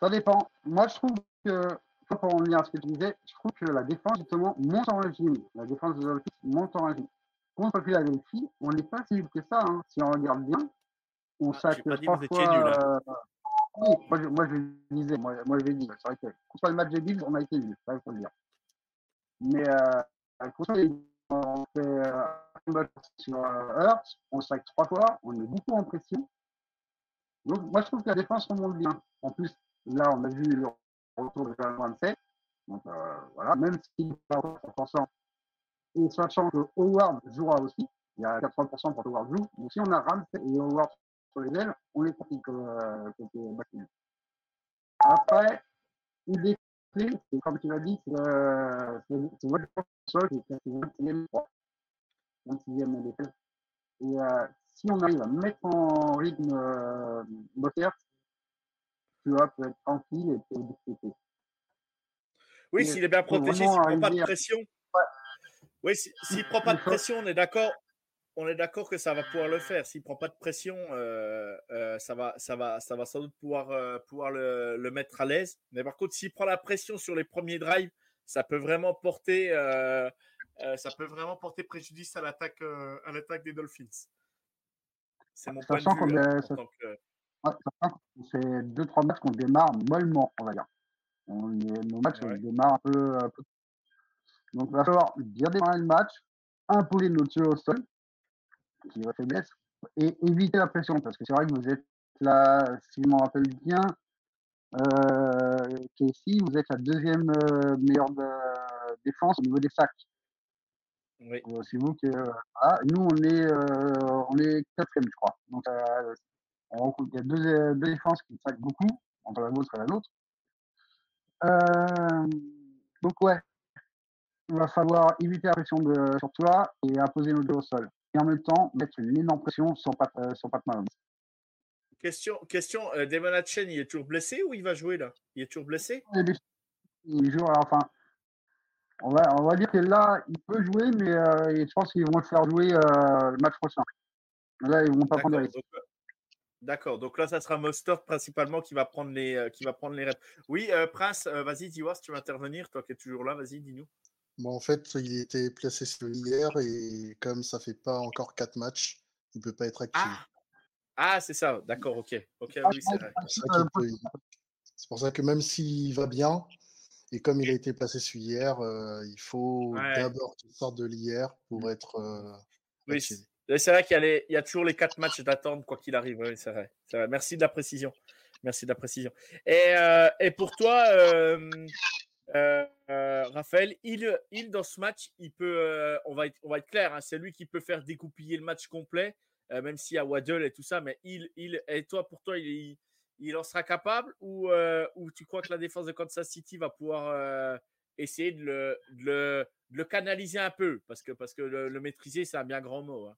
D: Ça dépend. Moi, je trouve que, pour en venir à ce que tu disais, je trouve que la défense, justement, monte en régime. La défense des Dolphins monte en régime. Contre Philadelphie, on n'est pas si vite que ça. Hein. Si on regarde bien, on ah, sac trois fois. Nul, hein. euh... Oui, moi je, moi je disais, moi, moi je dis, c'est vrai que contre le match des Bills, on a été nul, ça il faut le dire. Mais euh, contre les on fait euh, sur euh, Earth, on sac trois fois, on est beaucoup en pression. Donc moi je trouve que la défense remonte bien. En plus, Là, on a vu le retour de 27. Donc euh, voilà, même s'il n'est pas 100%, et sachant que Howard jouera aussi, il y a 80% pour Howard joue. Donc si on a Ramsey et Howard sur les ailes, on parti euh, côté. Après, il est clé, c'est comme tu l'as dit, c'est votre sol qui est 26e, 26e Et euh, si on arrive à mettre en rythme euh, tu vois, peut être tranquille et peut discuter.
B: Oui, s'il est bien protégé, s'il ne prend pas de pression. Oui, s'il ne prend pas de pression, on est d'accord. On est d'accord que ça va pouvoir le faire. S'il ne prend pas de pression, euh, euh, ça, va, ça, va, ça va sans doute pouvoir, euh, pouvoir le, le, mettre à l'aise. Mais par contre, s'il prend la pression sur les premiers drives, ça peut vraiment porter, ça peut vraiment porter préjudice à l'attaque, à l'attaque des Dolphins. C'est mon point de vue. Hein,
D: c'est deux, trois matchs qu'on démarre mollement, on va dire. On, nos matchs, on démarre un peu, un peu, Donc, il va falloir bien démarrer le match, imposer notre jeu au sol, qui va faiblesse, et éviter la pression, parce que c'est vrai que vous êtes là, si je m'en rappelle bien, euh, ici, vous êtes la deuxième euh, meilleure de, défense au niveau des sacs. Oui. Euh, c'est vous qui. Ah, nous, on est, euh, on est quatrième, je crois. Donc, il y a deux, deux défenses qui saquent beaucoup, entre la vôtre et la nôtre. Euh, donc ouais, il va falloir éviter la pression de, sur toi et imposer nos deux au sol. Et en même temps, mettre une énorme pression sur Pat, euh, sur Pat Mahomes.
B: Question, question euh, Hatchen, il est toujours blessé ou il va jouer là? Il est toujours blessé?
D: Il joue, alors, enfin, on va, on va dire que là, il peut jouer, mais euh, je pense qu'ils vont le faire jouer le match prochain. Là, ils vont pas prendre de risque.
B: D'accord. Donc là, ça sera Mostert principalement qui va prendre les, euh, qui va prendre les reps. Oui, euh, Prince, euh, vas-y, dis si tu vas intervenir. Toi qui es toujours là, vas-y, dis-nous.
C: Bon, en fait, il était placé sur hier et comme ça fait pas encore quatre matchs, il peut pas être actif.
B: Ah, ah c'est ça. D'accord, ok. Ok, oui, c'est vrai.
C: C'est pour ça que même s'il va bien, et comme il a été placé sur hier, il faut d'abord qu'il sorte de l'hier pour mmh. être
B: oui, c'est vrai qu'il y, a toujours les quatre matchs d'attente, quoi qu'il arrive. c'est vrai, Merci de la précision. Merci de la précision. Et, euh, pour toi, euh, euh, Raphaël, il, dans ce match, il peut, on, va être, clair, hein, c'est lui qui peut faire découpiller le match complet, même s'il y a Waddle et tout ça. Mais il, il, et toi, pour toi, il, en sera capable ou, tu crois que la défense de Kansas City va pouvoir essayer de le, canaliser un peu? Parce que, parce que le, maîtriser, c'est un bien grand mot. Hein.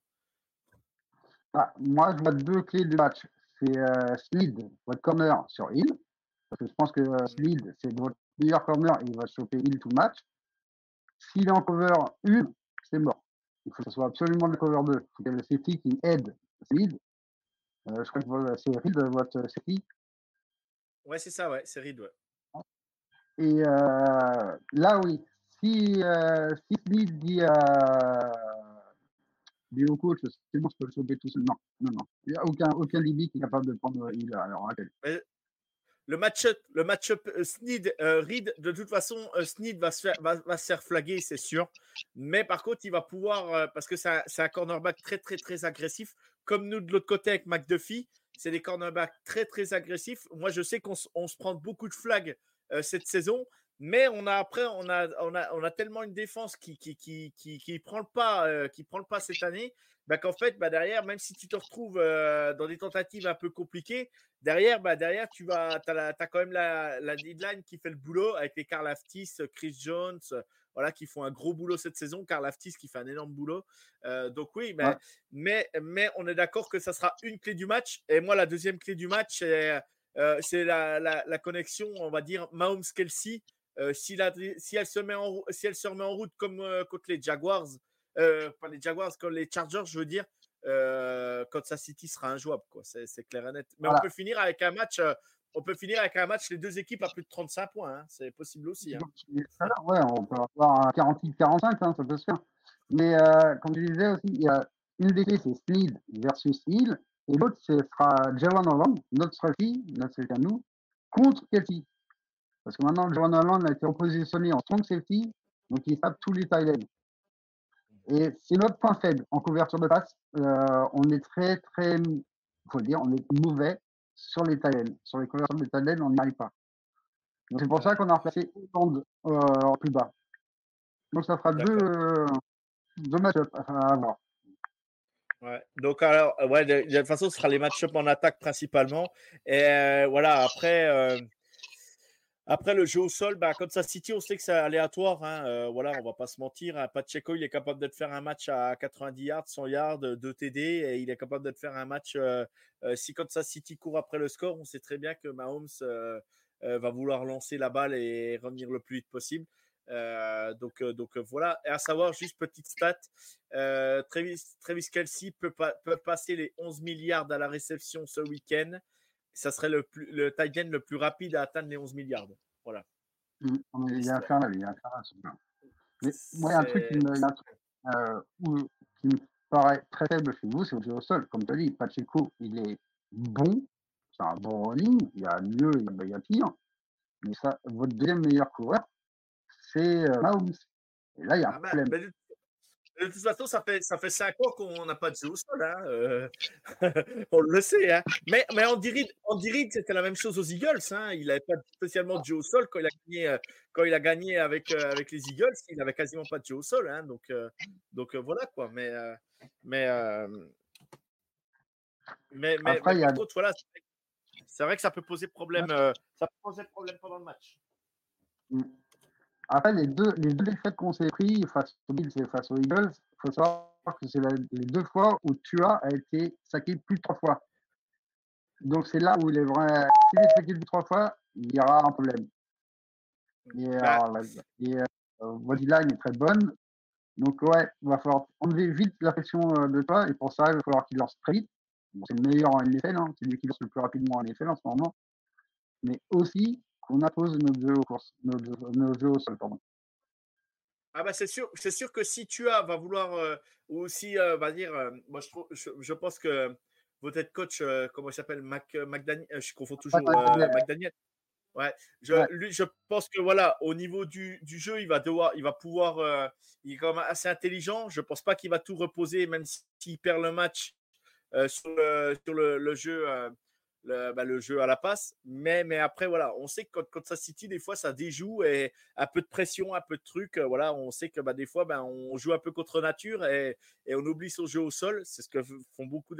D: Ah, moi, je vois deux clés du match. C'est euh, Slid, votre corner sur Hill. Parce que je pense que euh, Slid, c'est votre meilleur corner et il va choper Hill tout le match. S'il est en cover 1, c'est mort. Il faut que ce soit absolument le cover 2. Il faut qu'il y ait le safety qui aide Reed. Euh, je crois que c'est Reed, votre safety.
B: Ouais, c'est ça, ouais, c'est Reed, ouais.
D: Et euh, là, oui, si, euh, si Reed dit, coach, c'est je peux le sauver tout seul. Non, non. Il n'y a aucun, aucun qui est capable de prendre à l'heure actuelle.
B: Mais le match-up, le match-up euh, Sneed, euh, Reed, de toute façon, euh, Sneed va se faire, va, va se faire flaguer, c'est sûr. Mais par contre, il va pouvoir, euh, parce que c'est un, un cornerback très, très, très agressif. Comme nous de l'autre côté avec McDuffie, c'est des cornerbacks très, très agressifs. Moi, je sais qu'on se prend beaucoup de flags euh, cette saison, mais on a après, on a, on a, on a tellement une défense qui, qui, qui, qui, qui prend le pas, euh, qui prend le pas cette année, bah, qu'en fait, bah, derrière, même si tu te retrouves euh, dans des tentatives un peu compliquées, derrière, bah, derrière, tu vas, as, quand même la, la deadline qui fait le boulot avec les Karl Aftis, Chris Jones, euh, voilà, qui font un gros boulot cette saison. Karl Aftis qui fait un énorme boulot. Euh, donc oui, mais,
D: Ouais.
B: mais, mais on est d'accord que ça sera une clé du match. Et moi, la deuxième clé du match, c'est c'est la, la, la connexion, on va dire, Mahomes-Kelsey. Euh, si, la, si, elle se met en, rou- si elle se remet en route comme euh, contre les Jaguars, euh, pas les Jaguars, comme les Chargers, je veux dire, euh, Kansas City sera injouable, quoi. C'est clair et net. Mais
D: Voilà.
B: on peut finir avec un match. on peut finir avec un match, les deux équipes à plus de 35 points. hein. C'est possible aussi. hein.
D: Ouais, on peut avoir un 48-45, hein, ça peut se faire. Mais comme je disais aussi, il y a une des clés, c'est Sneed versus Hill, et l'autre, ce sera Javon Holland, notre safety, notre safety à nous, contre Kelsey. Parce que maintenant, Javon Holland a été repositionné en strong safety, donc il tape tous les tight. Et c'est notre point faible en couverture de passe. Euh, on est très, très, il faut le dire, on est mauvais sur les tight. Sur les couvertures de tight on n'y arrive pas. Donc c'est pour ça qu'on a replacé Holland euh, en plus bas. Donc ça fera deux, euh, deux match-up à avoir.
B: Ouais. Donc, alors, ouais, de, de toute façon, ce sera les match-up en attaque principalement. Et euh, voilà, après, euh, après le jeu au sol, bah, Kansas City, on sait que c'est aléatoire. Hein, euh, voilà, on va pas se mentir. Hein, Pacheco, il est capable de faire un match à 90 yards, 100 yards, 2 TD, il est capable de faire un match. euh, euh, si Kansas City court après le score, on sait très bien que Mahomes euh, va vouloir lancer la balle et revenir le plus vite possible. Donc, voilà. À savoir, juste petite stat, Travis, Kelsey peut, pas, peut passer les 11 milliards à la réception ce week-end. Ça serait le, plus, le tight end le plus rapide à atteindre les 11 milliards. Voilà.
D: Mm, on est- Il y a un faire là, il y a un faire là. celui-là. Mais moi, il y a un truc qui me, un euh, où- qui me paraît très faible chez vous, c'est jeu au sol. Comme tu as dit, Pacheco, il est bon, c'est un bon running, il y a mieux, il y a, il y a pire. Mais ça, votre deuxième meilleur coureur, c'est euh, Mahomes. Et là, il y a un
B: Ah bah,
D: problème.
B: mais de, toute façon, ça fait, ça fait 5 ans qu'on n'a pas de jeu au sol. Hein, euh, on le sait. Hein. Mais, mais Andy Reid, Andy Reid, c'était la même chose aux Eagles. Hein. Il n'avait pas spécialement de jeu au sol quand il a gagné, euh, quand il a gagné avec, euh, avec les Eagles. Il n'avait quasiment pas de jeu au sol. Hein. Donc, euh, donc euh, voilà quoi. Mais, mais, mais, mais,
D: Après,
B: mais
D: a-
B: contre, voilà, c'est vrai que- c'est vrai que ça peut poser problème. ça peut poser problème pendant le match.
D: Mm. Après, les deux, les deux défaites qu'on s'est pris face aux Bills et face aux Eagles, il faut savoir que c'est les deux fois où Tua a été saqué plus de trois fois. Donc c'est là où il est vrai. S'il est saqué plus de trois fois, il y aura un problème. Et,
B: Bah.
D: alors, la- et euh, body line est très bonne. Donc ouais, il va falloir enlever vite la pression euh, de toi et pour ça, il va falloir qu'il lance très vite. Bon, c'est le meilleur en NFL, hein, c'est lui qui lance le plus rapidement en NFL en ce moment. Mais aussi qu'on impose notre jeu aux courses, notre, jeu- notre jeu au sol, pardon.
B: Ah bah c'est sûr, c'est sûr que si tu as va vouloir euh, ou si euh, va dire, euh, moi je, trouve, je, je pense que votre head coach, euh, comment il s'appelle, Mac, McDaniel, je confonds toujours euh,
D: McDaniel.
B: Ouais, je,
D: Ouais.
B: lui, je pense que voilà, au niveau du, du jeu, il va devoir, il va pouvoir, euh, il est quand même assez intelligent. Je pense pas qu'il va tout reposer, même s'il perd le match euh, sur, le, sur le, le jeu, euh, le, bah, le jeu à la passe. Mais, mais après, voilà, on sait que quand, quand ça City, des fois, ça déjoue et un peu de pression, un peu de trucs. euh, Voilà, on sait que bah, des fois, ben, on joue un peu contre nature et, on oublie son jeu au sol. C'est ce que font beaucoup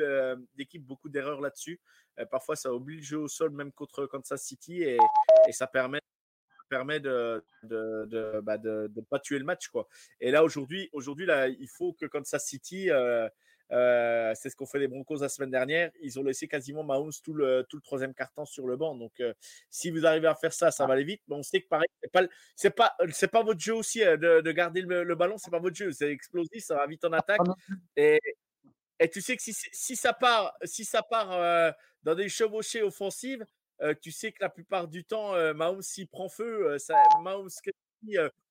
B: d'équipes, beaucoup d'erreurs là-dessus. Euh, parfois, ça oublie le jeu au sol, même contre Kansas City, et, et ça permet permet de bah, de, de pas tuer le match quoi. Et là aujourd'hui aujourd'hui il faut que Kansas City euh, Euh, c'est ce qu'ont fait les Broncos la semaine dernière. Ils ont laissé quasiment Mahomes tout le, tout le troisième carton sur le banc. Donc, euh, si vous arrivez à faire ça, ça va aller vite. Mais on sait que pareil, c'est pas, c'est pas, c'est pas votre jeu aussi euh, de, de garder le, le ballon. C'est pas votre jeu. C'est explosif, ça va vite en attaque. Et, et tu sais que si, si ça part, si ça part dans des chevauchées offensives, tu sais que la plupart du temps, Mahomes s'il prend feu, ça, Mahomes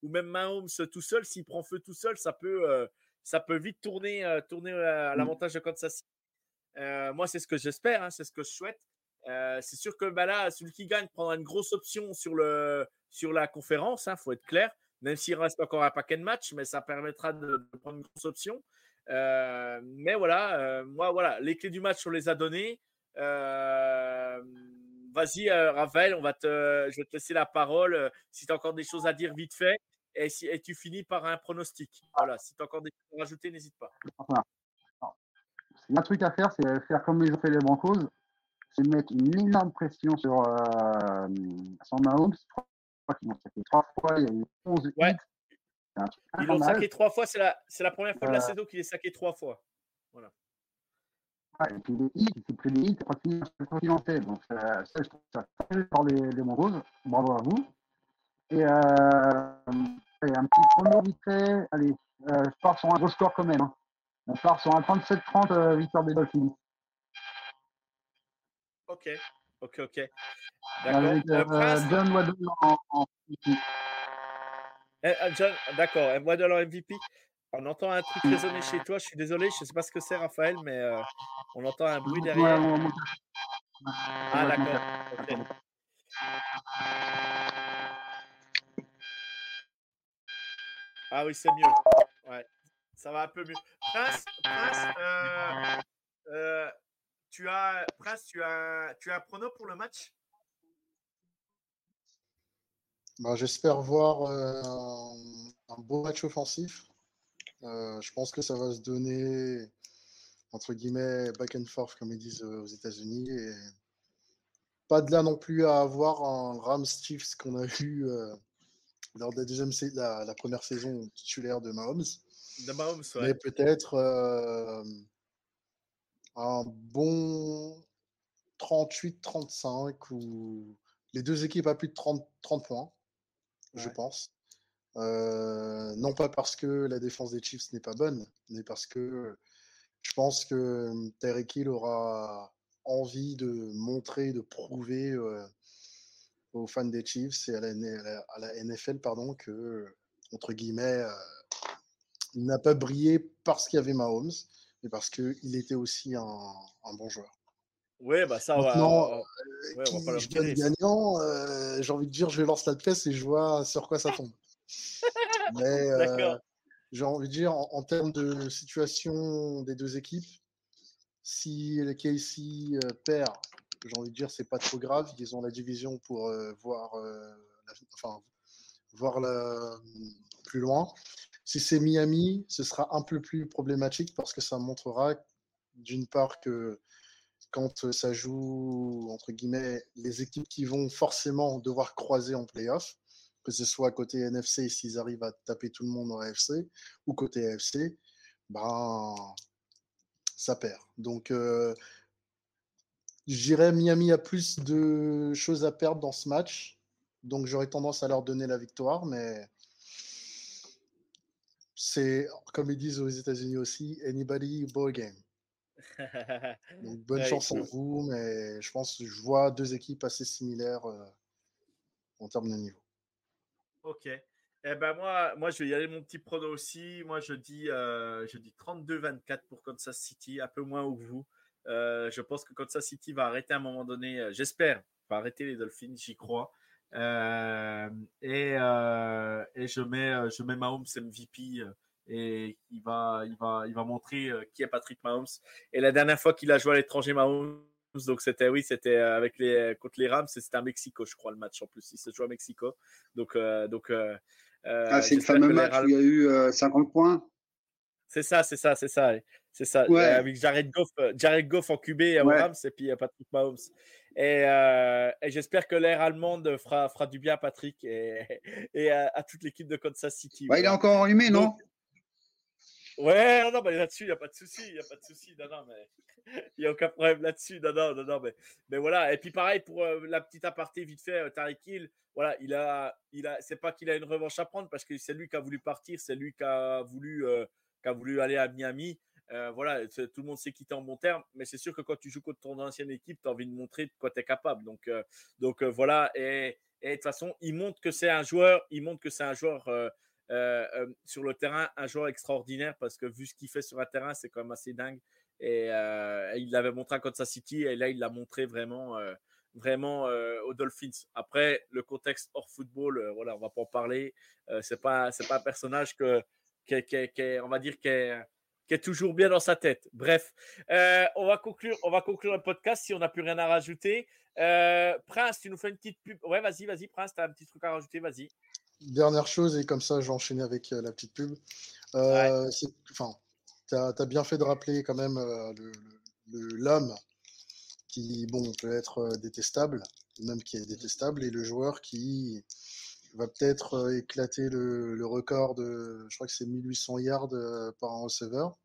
B: ou même Mahomes tout seul, s'il prend feu tout seul, ça peut ça peut vite tourner, euh, tourner à mmh. l'avantage de Kansas City. Euh, moi, c'est ce que j'espère, hein, c'est ce que je souhaite. Euh, c'est sûr que bah, là, celui qui gagne prendra une grosse option sur, le, sur la conférence, il hein, faut être clair, même s'il reste encore un paquet de matchs, mais ça permettra de, prendre une grosse option. mais voilà, moi, voilà, les clés du match, on les a données. Vas-y, Raphaël, on va te, je vais te laisser la parole. si tu as encore des choses à dire vite fait et, si, et tu finis par un pronostic. Voilà, si tu as encore des choses à rajouter, n'hésite pas. Enfin,
D: il y a un truc à faire, c'est faire comme ils ont fait les Broncos, c'est mettre une énorme pression sur, euh, sur Mahomes. Je crois qu'ils l'ont saqué trois fois, il y a eu 11
B: ouais. Ils l'ont saqué trois fois, c'est la, la première fois de la euh. saison qu'il est saqué trois fois. Voilà.
D: Et puis les hits, c'est plus des hits quand il en fait. Donc ça, ça, je trouve ça très par les, les Broncos. Bravo à vous. Et euh, un petit prono vite fait. Allez, euh, je pars sur un gros score quand même. Hein. On part sur un 37-30 euh, victoire des Dolphins.
B: Ok, ok, ok. D'accord. Euh,
D: John Waddle en, en MVP.
B: Eh, John, d'accord, Waddle en MVP. On entend un truc résonner chez toi. Je suis désolé, je ne sais pas ce que c'est, Raphaël, mais euh, on entend un bruit derrière. Ah, d'accord. Okay. Ah oui, c'est mieux. Ouais, ça va un peu mieux. Prince, Prince, euh, euh, tu as, Prince, tu as, tu as un prono pour le match?
C: Bah, J'espère voir euh, un, beau match offensif. je pense que ça va se donner entre guillemets back and forth comme ils disent aux États-Unis pas de là non plus à avoir un Rams Chiefs qu'on a vu lors de la, deuxième, la, la première saison titulaire de Mahomes.
B: De Mahomes, ouais.
C: Mais peut-être euh, un bon 38-35 ou les deux équipes à plus de 30, 30 points, je pense. Euh, non pas parce que la défense des Chiefs n'est pas bonne, mais parce que je pense que Terry Hill aura envie de montrer, de prouver euh, aux fans des Chiefs et à la, à la NFL pardon, que, entre guillemets, euh, il n'a pas brillé parce qu'il y avait Mahomes, mais parce qu'il était aussi un, un, bon joueur.
B: Oui, bah ça
C: Maintenant, va. Euh, qui, va je gagne gagnant, euh, j'ai envie de dire, je vais lancer la pièce et je vois sur quoi ça tombe. mais euh, j'ai envie de dire, en, en, termes de situation des deux équipes, si le KC perd j'ai envie de dire, c'est pas trop grave. Ils ont la division pour euh, voir, euh, enfin, voir la, plus loin. Si c'est Miami, ce sera un peu plus problématique parce que ça montrera d'une part que quand ça joue, entre guillemets, les équipes qui vont forcément devoir croiser en playoff, que ce soit côté NFC s'ils arrivent à taper tout le monde en AFC ou côté AFC, ben, ça perd. Donc, euh, je dirais Miami a plus de choses à perdre dans ce match. Donc j'aurais tendance à leur donner la victoire, mais c'est, comme ils disent aux États-Unis aussi, anybody ball game. Donc bonne chance à vous, mais je pense que je vois deux équipes assez similaires euh, en termes de niveau.
B: Ok. Eh ben moi, moi, je vais y aller mon petit prono aussi. Moi, je dis, euh, je dis 32-24 pour Kansas City, un peu moins que vous. Euh, je pense que Kansas City va arrêter à un moment donné, euh, j'espère, va arrêter les Dolphins, j'y crois. Euh, et, et, je mets, je mets Mahomes MVP et il va, il va, il va montrer qui est Patrick Mahomes. Et la dernière fois qu'il a joué à l'étranger, Mahomes, donc c'était oui, c'était avec les contre les Rams, c'était à Mexico, je crois le match en plus. Il se joue à Mexico, donc donc.
D: ah, c'est le fameux match où il y a eu 50 points.
B: C'est ça, c'est ça, c'est ça. C'est ça. Ouais. avec Jared Goff, euh, Jared Goff en QB à ouais. Rams et puis euh, Patrick Mahomes. Et, euh, et j'espère que l'air allemande fera, fera du bien à Patrick et, et à, à toute l'équipe de Kansas City.
D: Il est encore enrhumé, non?
B: Ouais, non, non, mais là-dessus, il n'y a pas de souci, il n'y a pas de souci, non, non, mais il n'y a aucun problème là-dessus, non, non, non, non, mais, mais voilà. Et puis pareil, pour euh, la petite aparté vite fait, euh, Tariq Hill, voilà, il a, il a, c'est pas qu'il a une revanche à prendre parce que c'est lui qui a voulu partir, c'est lui qui a voulu, euh, a voulu aller à Miami. Euh, voilà, tout le monde s'est quitté en bon terme, mais c'est sûr que quand tu joues contre ton ancienne équipe, tu as envie de montrer de quoi tu es capable. Donc, euh, donc euh, voilà, et, de toute façon, il montre que c'est un joueur, il montre que c'est un joueur sur le terrain, un joueur extraordinaire parce que vu ce qu'il fait sur un terrain, c'est quand même assez dingue. Et il l'avait montré à Kansas City et là, il l'a montré vraiment, vraiment aux Dolphins. Après, le contexte hors football, voilà, on va pas en parler. C'est pas, c'est pas un personnage que, qui, qui qui on va dire, qui est, qui est toujours bien dans sa tête. Bref, euh, on va conclure, on va conclure le podcast si on n'a plus rien à rajouter. Euh, Prince, tu nous fais une petite pub. Ouais, vas-y, vas-y, Prince, tu as un petit truc à rajouter, vas-y.
C: Dernière chose, et comme ça, je vais enchaîner avec euh, la petite pub. Enfin, tu as, bien fait de rappeler quand même l'homme qui, bon, peut être détestable, même qui est détestable, et le joueur qui va peut-être euh, éclater le, le record de, je crois que c'est 1800 yards euh, par un receveur,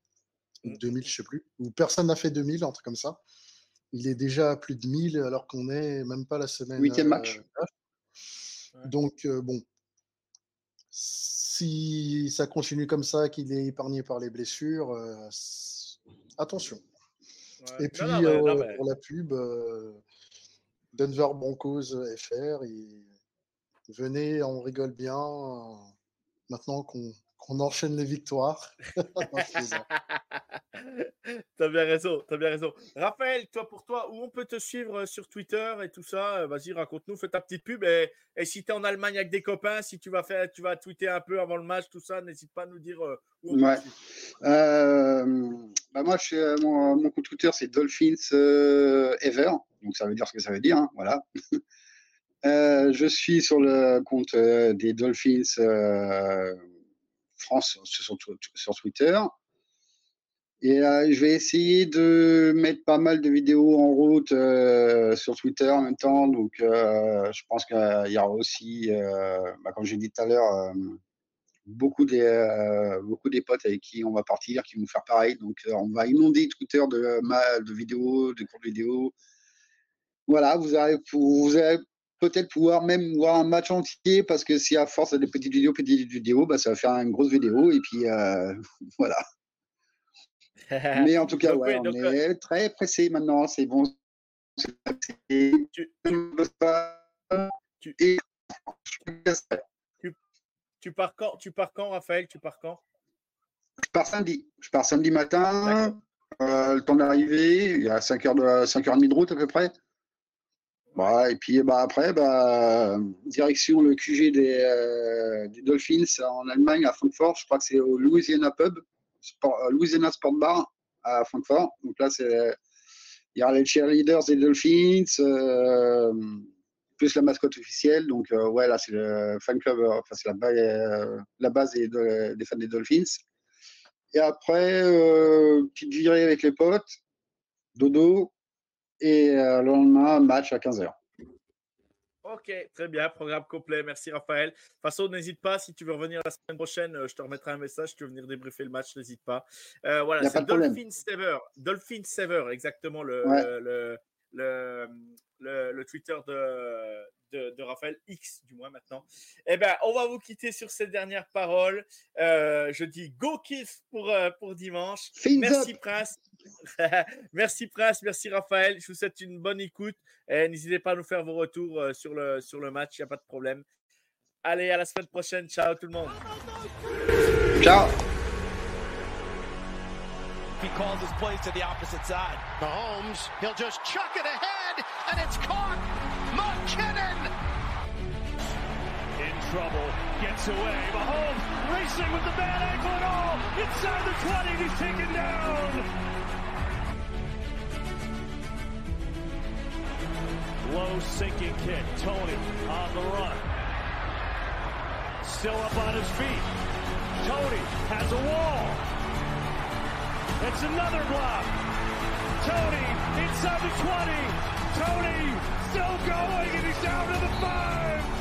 C: ou
B: Mm.
C: 2000, je sais plus, ou personne n'a fait 2000, un truc comme ça. Il est déjà à plus de 1000 alors qu'on est même pas la semaine.
D: Huitième
C: euh,
D: match.
B: Ouais.
C: donc, euh, bon, si ça continue comme ça, qu'il est épargné par les blessures, euh, attention.
B: Ouais.
C: Et puis,
B: Non, non, mais- non, mais-
C: pour la pub, euh, Denver Broncos FR, et venez, on rigole bien. euh, maintenant qu'on qu'on enchaîne les victoires.
B: T'as bien raison, t'as bien raison. Raphaël, toi pour toi, où on peut te suivre euh, sur Twitter et tout ça? Euh, Vas-y, raconte-nous, fais ta petite pub. Et, et si tu es en Allemagne avec des copains, si tu vas faire, tu vas tweeter un peu avant le match, tout ça, n'hésite pas à nous dire où on peut
D: Ouais.
B: te suivre.
D: Euh, bah moi, je suis, mon, mon compte Twitter, c'est Dolphins euh, Ever. Donc, ça veut dire ce que ça veut dire. hein, voilà. Euh, je suis sur le compte euh, des Dolphins euh, France sur, Twitter. Et je vais essayer de mettre pas mal de vidéos en route sur Twitter en même temps. Donc, je pense qu'il y aura aussi, bah, comme j'ai dit tout à l'heure, beaucoup des beaucoup des potes avec qui on va partir qui vont faire pareil donc on va inonder Twitter de de vidéos de courtes vidéos voilà vous allez vous allez peut-être pouvoir même voir un match entier parce que si à force des petites vidéos petites vidéos bah, ça va faire une grosse vidéo et puis euh, voilà mais en tout cas
B: Donc,
D: ouais,
B: oui,
D: on
B: donc, euh,
D: est très pressé maintenant c'est bon Et-
B: tu pars quand Tu pars quand, Raphaël Tu pars quand?
D: Je pars samedi. Je pars samedi matin. euh, le temps d'arriver, il y a 5h de 5h30 de route à peu près. Et puis bah, après, bah, direction le QG des, euh, Dolphins en Allemagne, à Francfort. Je crois que c'est au Louisiana Pub, Sport- euh, Louisiana Sport Bar à Francfort. Donc là, il y aura les cheerleaders des Dolphins, euh, plus la mascotte officielle. Donc ouais, là, c'est le fan club, enfin, c'est la, ba- la base des, de- des fans des Dolphins. Et après, petite virée avec les potes, dodo, et euh, le lendemain, match à 15h.
B: Ok, très bien, programme complet. Merci Raphaël. De toute façon, n'hésite pas, si tu veux revenir la semaine prochaine, euh, je te remettrai un message, si tu veux venir débriefer le match, n'hésite pas. Euh, voilà, c'est. Dolphin Sever. Dolphin Sever, exactement le,
D: Ouais.
B: le, le, le, Twitter de, de, de Raphaël, X du moins maintenant. Eh bien, on va vous quitter sur ces dernières paroles. Euh, je dis go kiff pour, pour dimanche.
D: Fins
B: Merci
D: up
B: Prince. merci Prince, merci Raphaël. Je vous souhaite une bonne écoute. Et n'hésitez pas à nous faire vos retours euh, sur le, sur le match, il n'y a pas de problème. Allez, à la semaine prochaine. Ciao tout le monde.
D: Ciao
E: He calls his plays to the opposite side.
F: Mahomes, he'll just chuck it ahead, and it's caught. McKinnon
A: In trouble, gets away. Mahomes racing with the bad ankle and all. Inside the 20, he's taken down. Low sinking kick. Tony on the run. Still up on his feet. Tony has a wall. It's another block. Tony inside the 20. Tony still going and he's down to the five.